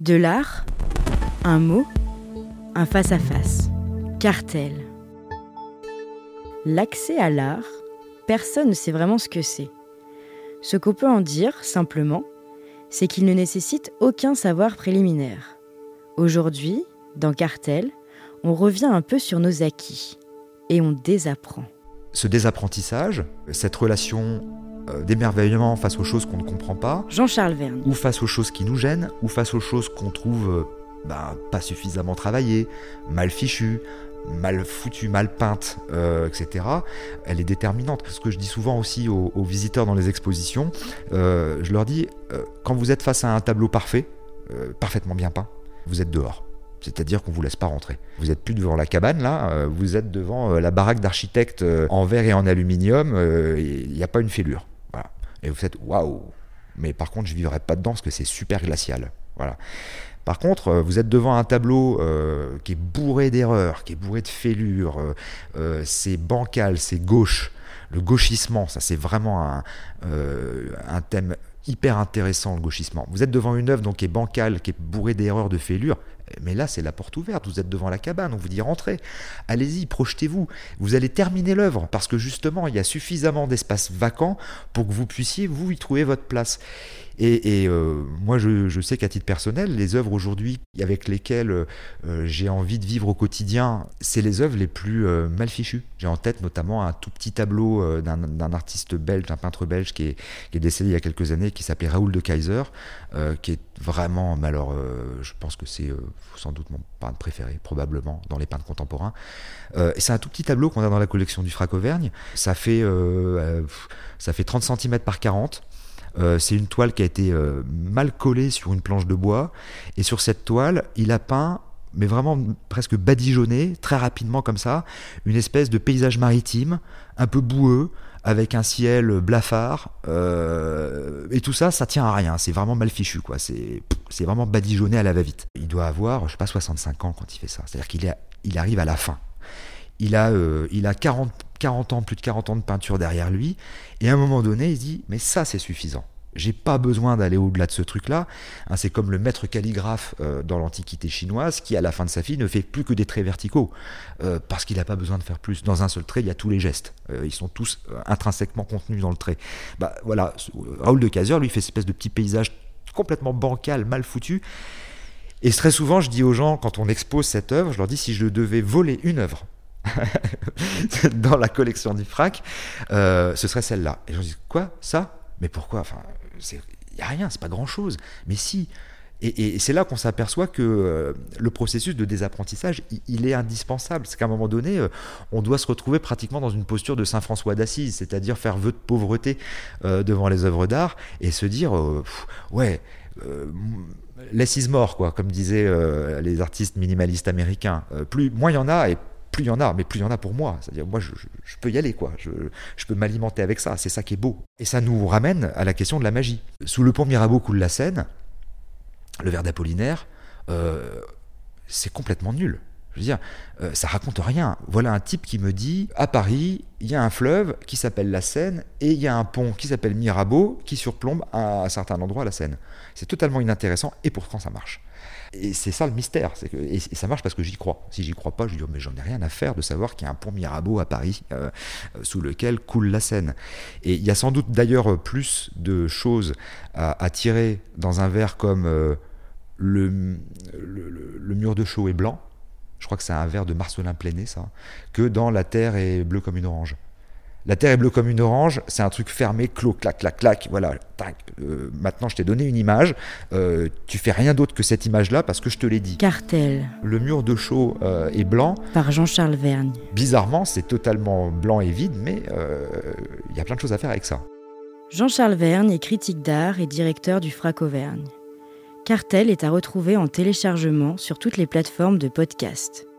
De l'art, un mot, un face-à-face. Cartel. L'accès à l'art, personne ne sait vraiment ce que c'est. Ce qu'on peut en dire, simplement, c'est qu'il ne nécessite aucun savoir préliminaire. Aujourd'hui, dans Cartel, on revient un peu sur nos acquis et on désapprend. Ce désapprentissage, cette relation euh, d'émerveillement face aux choses qu'on ne comprend pas, Jean-Charles Verne. ou face aux choses qui nous gênent, ou face aux choses qu'on trouve euh, bah, pas suffisamment travaillées, mal fichues, mal foutues, mal peintes, euh, etc., elle est déterminante. Ce que je dis souvent aussi aux, aux visiteurs dans les expositions, euh, je leur dis, euh, quand vous êtes face à un tableau parfait, parfaitement bien peint, vous êtes dehors. C'est-à-dire qu'on vous laisse pas rentrer. Vous n'êtes plus devant la cabane là, vous êtes devant la baraque d'architecte euh, en verre et en aluminium. Il n'y a pas une fêlure. Et vous faites waouh. Mais par contre, je vivrai pas dedans parce que c'est super glacial. Voilà. Par contre, euh, vous êtes devant un tableau euh, qui est bourré d'erreurs, qui est bourré de fêlures. euh, c'est bancal, c'est gauche. Le gauchissement, ça c'est vraiment un, un thème hyper intéressant, le gauchissement. Vous êtes devant une œuvre donc, qui est bancale, qui est bourrée d'erreurs, de fêlures. Mais là, c'est la porte ouverte. Vous êtes devant la cabane. On vous dit rentrez. Allez-y, projetez-vous. Vous allez terminer l'œuvre parce que justement, il y a suffisamment d'espace vacant pour que vous puissiez, vous, y trouver votre place. Et, euh, moi, je, sais qu'à titre personnel, les œuvres aujourd'hui avec lesquelles euh, j'ai envie de vivre au quotidien, c'est les œuvres les plus euh, mal fichues. J'ai en tête notamment un tout petit tableau d'un artiste belge, d'un peintre belge qui est, décédé il y a quelques années, qui s'appelait Raoul de Kaiser, qui est vraiment, alors, je pense que c'est sans doute mon peintre préféré, probablement, dans les peintres contemporains. Euh, c'est un tout petit tableau qu'on a dans la collection du Frac Auvergne. Ça fait, euh, euh, ça fait 30 cm par 40. Euh, c'est une toile qui a été mal collée sur une planche de bois. Et sur cette toile, il a peint, mais vraiment presque badigeonné, très rapidement comme ça, une espèce de paysage maritime, un peu boueux, avec un ciel blafard. euh, et tout ça, ça tient à rien. C'est vraiment mal fichu, quoi. C'est c'est vraiment badigeonné à la va-vite. Il doit avoir, je sais pas, 65 ans quand il fait ça. C'est-à-dire qu'il il arrive à la fin. Il a, euh, il a 40, 40 ans, plus de 40 ans de peinture derrière lui. Et à un moment donné, il se dit, mais ça, c'est suffisant. J'ai pas besoin d'aller au-delà de ce truc-là. Hein, c'est comme le maître calligraphe euh, dans l'Antiquité chinoise qui, à la fin de sa vie, ne fait plus que des traits verticaux euh, parce qu'il n'a pas besoin de faire plus. Dans un seul trait, il y a tous les gestes. Euh, ils sont tous intrinsèquement contenus dans le trait. Bah voilà, Raoul de Kaiser, lui, fait cette espèce de petit paysage complètement bancal, mal foutu. Et très souvent, je dis aux gens, quand on expose cette œuvre, je leur dis si je devais voler une œuvre dans la collection du FRAC, euh, ce serait celle-là. Et je dis quoi? Ça? Mais pourquoi? Enfin, il n'y a rien, c'est pas grand-chose. Mais si. Et, c'est là qu'on s'aperçoit que euh, le processus de désapprentissage, il, est indispensable. C'est qu'à un moment donné, euh, on doit se retrouver pratiquement dans une posture de Saint François d'Assise, c'est-à-dire faire vœu de pauvreté euh, devant les œuvres d'art et se dire, ouais, less is more, quoi, comme disaient les artistes minimalistes américains. Plus, moins il y en a et plus il y en a, mais plus il y en a pour moi. C'est-à-dire, moi, je, peux y aller, quoi. Je, je peux m'alimenter avec ça. C'est ça qui est beau. Et ça nous ramène à la question de la magie. Sous le pont Mirabeau coule la Seine, le verre d'Apollinaire, euh, c'est complètement nul. Je veux dire, euh, ça raconte rien. Voilà un type qui me dit à Paris, il y a un fleuve qui s'appelle la Seine et il y a un pont qui s'appelle Mirabeau qui surplombe à un certain endroit la Seine. C'est totalement inintéressant et pourtant ça marche? Et c'est ça le mystère. et, ça marche parce que j'y crois. Si j'y crois pas, je dis, oh, mais j'en ai rien à faire de savoir qu'il y a un pont Mirabeau à Paris euh, euh, sous lequel coule la Seine. Et il y a sans doute d'ailleurs plus de choses à, tirer dans un verre comme euh, le- le mur de chaux est blanc. Je crois que c'est un verre de Marcelin Pléné, ça. Que dans La Terre est bleue comme une orange. La Terre est bleue comme une orange, c'est un truc fermé, clos, clac, clac, clac. Voilà, tac. Euh, maintenant, je t'ai donné une image. Euh, tu fais rien d'autre que cette image-là parce que je te l'ai dit. Cartel, Le mur de chaux euh, est blanc. par Jean-Charles Vergne. Bizarrement, c'est totalement blanc et vide, mais il y a plein de choses à faire avec ça. Jean-Charles Vergne est critique d'art et directeur du FRAC Auvergne. Cartel est à retrouver en téléchargement sur toutes les plateformes de podcast.